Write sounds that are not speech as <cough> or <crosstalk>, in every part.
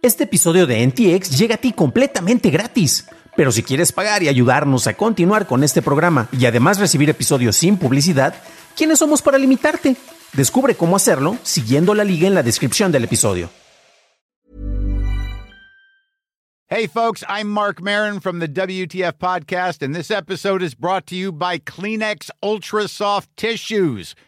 Este episodio de NTX llega a ti completamente gratis. Pero si quieres pagar y ayudarnos a continuar con este programa y además recibir episodios sin publicidad, ¿quiénes somos para limitarte? Descubre cómo hacerlo siguiendo la liga en la descripción del episodio. Hey, folks, I'm Mark Marin from the WTF Podcast, and this episode is brought to you by Kleenex Ultra Soft Tissues,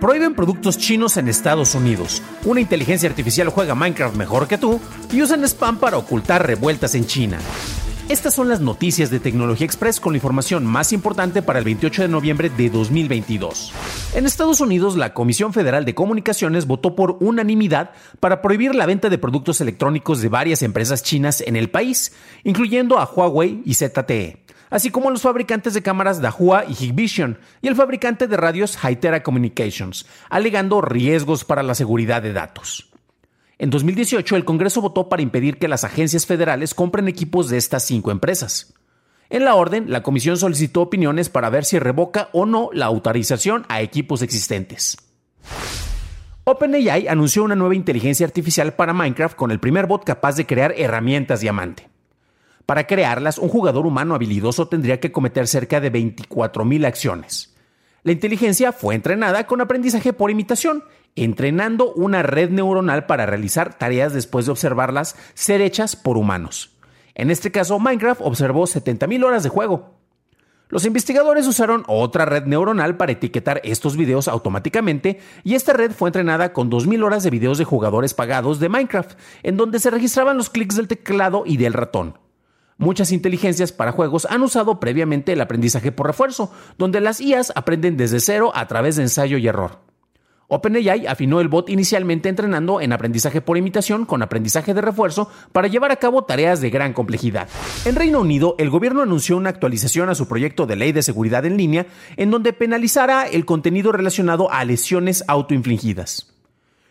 Prohíben productos chinos en Estados Unidos. Una inteligencia artificial juega Minecraft mejor que tú y usan spam para ocultar revueltas en China. Estas son las noticias de Tecnología Express con la información más importante para el 28 de noviembre de 2022. En Estados Unidos, la Comisión Federal de Comunicaciones votó por unanimidad para prohibir la venta de productos electrónicos de varias empresas chinas en el país, incluyendo a Huawei y ZTE así como los fabricantes de cámaras Dahua y Hikvision y el fabricante de radios Hytera Communications, alegando riesgos para la seguridad de datos. En 2018, el Congreso votó para impedir que las agencias federales compren equipos de estas cinco empresas. En la orden, la comisión solicitó opiniones para ver si revoca o no la autorización a equipos existentes. OpenAI anunció una nueva inteligencia artificial para Minecraft con el primer bot capaz de crear herramientas diamante. Para crearlas, un jugador humano habilidoso tendría que cometer cerca de 24.000 acciones. La inteligencia fue entrenada con aprendizaje por imitación, entrenando una red neuronal para realizar tareas después de observarlas ser hechas por humanos. En este caso, Minecraft observó 70.000 horas de juego. Los investigadores usaron otra red neuronal para etiquetar estos videos automáticamente y esta red fue entrenada con 2.000 horas de videos de jugadores pagados de Minecraft, en donde se registraban los clics del teclado y del ratón. Muchas inteligencias para juegos han usado previamente el aprendizaje por refuerzo, donde las IAs aprenden desde cero a través de ensayo y error. OpenAI afinó el bot inicialmente entrenando en aprendizaje por imitación con aprendizaje de refuerzo para llevar a cabo tareas de gran complejidad. En Reino Unido, el gobierno anunció una actualización a su proyecto de ley de seguridad en línea en donde penalizará el contenido relacionado a lesiones autoinfligidas.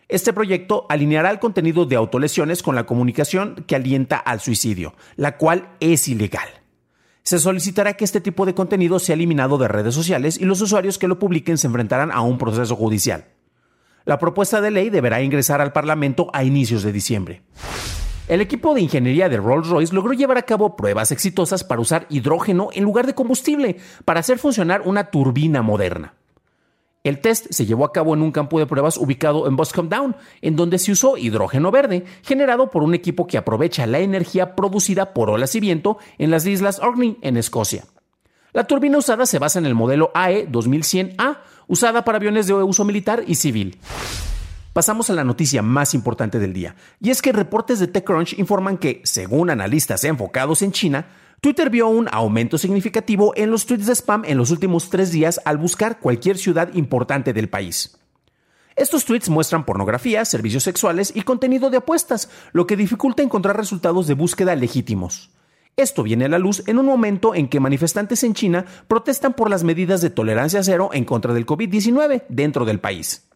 Este proyecto alineará el contenido de autolesiones con la comunicación que alienta al suicidio, la cual es ilegal. Se solicitará que este tipo de contenido sea eliminado de redes sociales y los usuarios que lo publiquen se enfrentarán a un proceso judicial. La propuesta de ley deberá ingresar al Parlamento a inicios de diciembre. El equipo de ingeniería de Rolls-Royce logró llevar a cabo pruebas exitosas para usar hidrógeno en lugar de combustible para hacer funcionar una turbina moderna. El test se llevó a cabo en un campo de pruebas ubicado en Boscombe Down, en donde se usó hidrógeno verde, generado por un equipo que aprovecha la energía producida por olas y viento en las islas Orkney, en Escocia. La turbina usada se basa en el modelo AE 2100A, usada para aviones de uso militar y civil. Pasamos a la noticia más importante del día, y es que reportes de TechCrunch informan que, según analistas enfocados en China, Twitter vio un aumento significativo en los tweets de spam en los últimos tres días al buscar cualquier ciudad importante del país. Estos tweets muestran pornografía, servicios sexuales y contenido de apuestas, lo que dificulta encontrar resultados de búsqueda legítimos. Esto viene a la luz en un momento en que manifestantes en China protestan por las medidas de tolerancia cero en contra del COVID-19 dentro del país.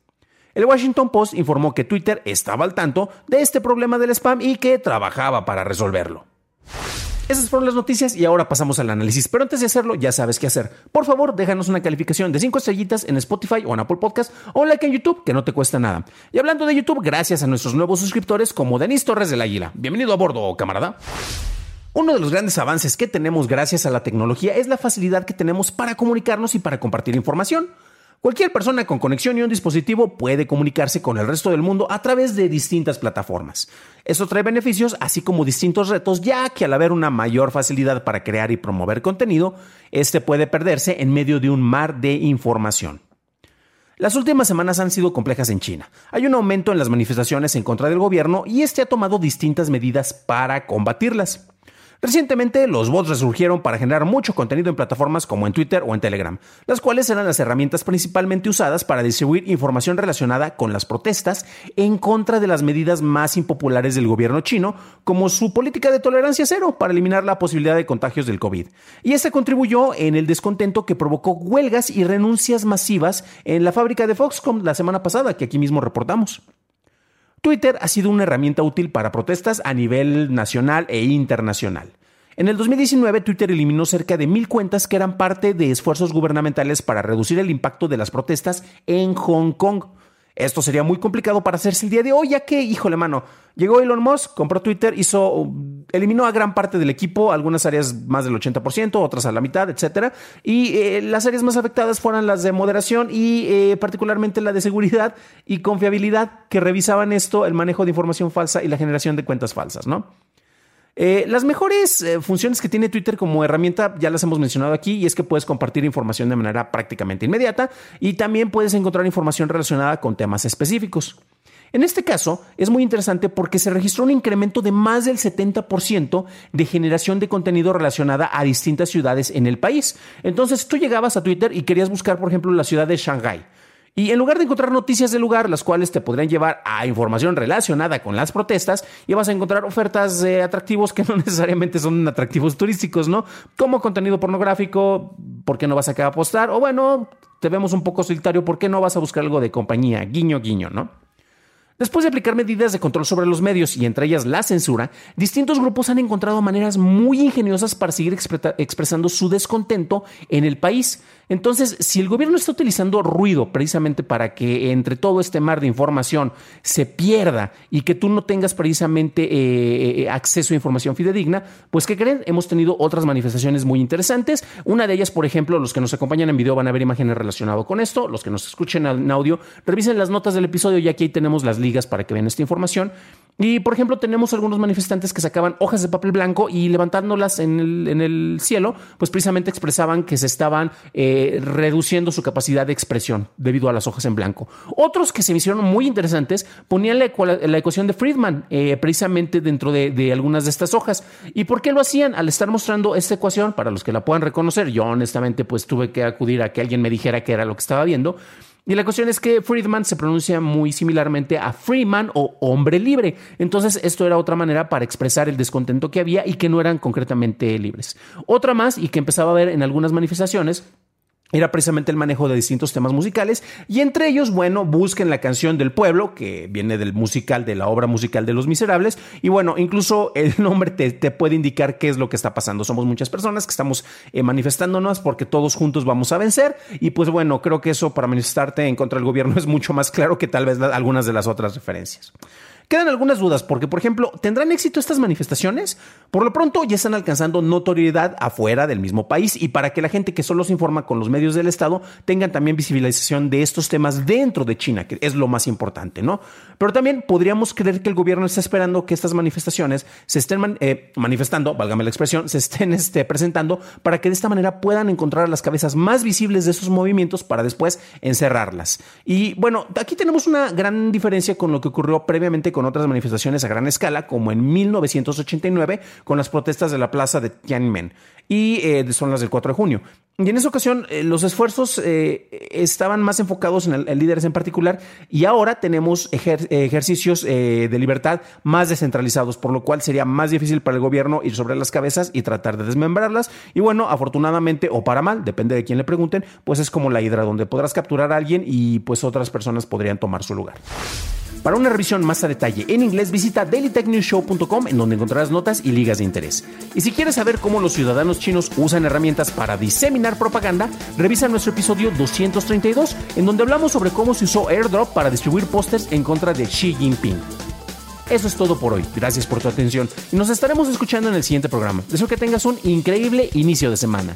El Washington Post informó que Twitter estaba al tanto de este problema del spam y que trabajaba para resolverlo. Esas fueron las noticias y ahora pasamos al análisis. Pero antes de hacerlo, ya sabes qué hacer. Por favor, déjanos una calificación de 5 estrellitas en Spotify o en Apple Podcast o un like en YouTube, que no te cuesta nada. Y hablando de YouTube, gracias a nuestros nuevos suscriptores como Denis Torres del Águila. Bienvenido a bordo, camarada. Uno de los grandes avances que tenemos gracias a la tecnología es la facilidad que tenemos para comunicarnos y para compartir información. Cualquier persona con conexión y un dispositivo puede comunicarse con el resto del mundo a través de distintas plataformas. Eso trae beneficios, así como distintos retos, ya que al haber una mayor facilidad para crear y promover contenido, este puede perderse en medio de un mar de información. Las últimas semanas han sido complejas en China. Hay un aumento en las manifestaciones en contra del gobierno y este ha tomado distintas medidas para combatirlas. Recientemente, los bots resurgieron para generar mucho contenido en plataformas como en Twitter o en Telegram, las cuales eran las herramientas principalmente usadas para distribuir información relacionada con las protestas en contra de las medidas más impopulares del gobierno chino, como su política de tolerancia cero para eliminar la posibilidad de contagios del COVID. Y este contribuyó en el descontento que provocó huelgas y renuncias masivas en la fábrica de Foxconn la semana pasada, que aquí mismo reportamos. Twitter ha sido una herramienta útil para protestas a nivel nacional e internacional. En el 2019, Twitter eliminó cerca de mil cuentas que eran parte de esfuerzos gubernamentales para reducir el impacto de las protestas en Hong Kong. Esto sería muy complicado para hacerse el día de hoy, ya que, híjole, mano, llegó Elon Musk, compró Twitter, hizo, eliminó a gran parte del equipo, algunas áreas más del 80%, otras a la mitad, etcétera. Y eh, las áreas más afectadas fueron las de moderación y eh, particularmente la de seguridad y confiabilidad, que revisaban esto, el manejo de información falsa y la generación de cuentas falsas, ¿no? Eh, las mejores eh, funciones que tiene Twitter como herramienta ya las hemos mencionado aquí y es que puedes compartir información de manera prácticamente inmediata y también puedes encontrar información relacionada con temas específicos. En este caso es muy interesante porque se registró un incremento de más del 70% de generación de contenido relacionada a distintas ciudades en el país. Entonces tú llegabas a Twitter y querías buscar, por ejemplo, la ciudad de Shanghái. Y en lugar de encontrar noticias del lugar, las cuales te podrían llevar a información relacionada con las protestas, ibas a encontrar ofertas de atractivos que no <laughs> necesariamente son atractivos turísticos, ¿no? Como contenido pornográfico, ¿por qué no vas a quedar a apostar? O bueno, te vemos un poco solitario, ¿por qué no vas a buscar algo de compañía? Guiño, guiño, ¿no? Después de aplicar medidas de control sobre los medios y entre ellas la censura, distintos grupos han encontrado maneras muy ingeniosas para seguir expresando su descontento en el país. Entonces, si el gobierno está utilizando ruido precisamente para que entre todo este mar de información se pierda y que tú no tengas precisamente eh, eh, acceso a información fidedigna, pues ¿qué creen? Hemos tenido otras manifestaciones muy interesantes. Una de ellas, por ejemplo, los que nos acompañan en video van a ver imágenes relacionadas con esto. Los que nos escuchen en audio, revisen las notas del episodio y aquí tenemos las ligas para que vean esta información. Y por ejemplo, tenemos algunos manifestantes que sacaban hojas de papel blanco y levantándolas en el, cielo, pues precisamente expresaban que se estaban eh, reduciendo su capacidad de expresión debido a las hojas en blanco. Otros que se me hicieron muy interesantes ponían la, ecuación de Friedman eh, precisamente dentro de, de, algunas de estas hojas. ¿Y por qué lo hacían? Al estar mostrando esta ecuación, para los que la puedan reconocer, yo honestamente pues tuve que acudir a que alguien me dijera qué era lo que estaba viendo. Y la cuestión es que Friedman se pronuncia muy similarmente a Freeman o hombre libre. Entonces esto era otra manera para expresar el descontento que había y que no eran concretamente libres. Otra más y que empezaba a ver en algunas manifestaciones era precisamente el manejo de distintos temas musicales y entre ellos, bueno, busquen la canción del pueblo, que viene del musical, de la obra musical de Los Miserables, y bueno, incluso el <laughs> nombre te, puede indicar qué es lo que está pasando. Somos muchas personas que estamos eh, manifestándonos porque todos juntos vamos a vencer y pues bueno, creo que eso para manifestarte en contra del gobierno <laughs> es mucho más claro que tal vez algunas de las otras referencias. Quedan algunas dudas porque, por ejemplo, ¿tendrán éxito estas manifestaciones? Por lo pronto ya están alcanzando notoriedad afuera del mismo país y para que la gente que solo se informa con los medios del Estado tengan también visibilización de estos temas dentro de China, que es lo más importante, ¿no? Pero también podríamos creer que el gobierno está esperando que estas manifestaciones se estén eh, manifestando, válgame la expresión, <laughs> se estén este, presentando para que de esta manera puedan encontrar las cabezas más visibles de esos movimientos para después encerrarlas. Y bueno, aquí tenemos una gran diferencia con lo que ocurrió previamente con otras manifestaciones a gran escala, como en 1989 con las protestas de la plaza de Tiananmen y eh, son las del 4 de junio. Y en esa ocasión eh, los esfuerzos eh, estaban más enfocados en, líderes en particular y ahora tenemos ejercicios de libertad más descentralizados, por lo cual sería más difícil para el gobierno ir sobre las cabezas y tratar de desmembrarlas. Y bueno, afortunadamente o para mal, depende de quién le pregunten, pues es como la hidra donde podrás capturar a alguien y pues otras personas podrían tomar su lugar. Para una revisión más a detalle en inglés, visita dailytechnewshow.com en donde encontrarás notas y ligas de interés. Y si quieres saber cómo los ciudadanos chinos usan herramientas para diseminar propaganda, revisa nuestro episodio 232 en donde hablamos sobre cómo se usó AirDrop para distribuir pósters en contra de Xi Jinping. Eso es todo por hoy. Gracias por tu atención y nos estaremos escuchando en el siguiente programa. Deseo que tengas un increíble inicio de semana.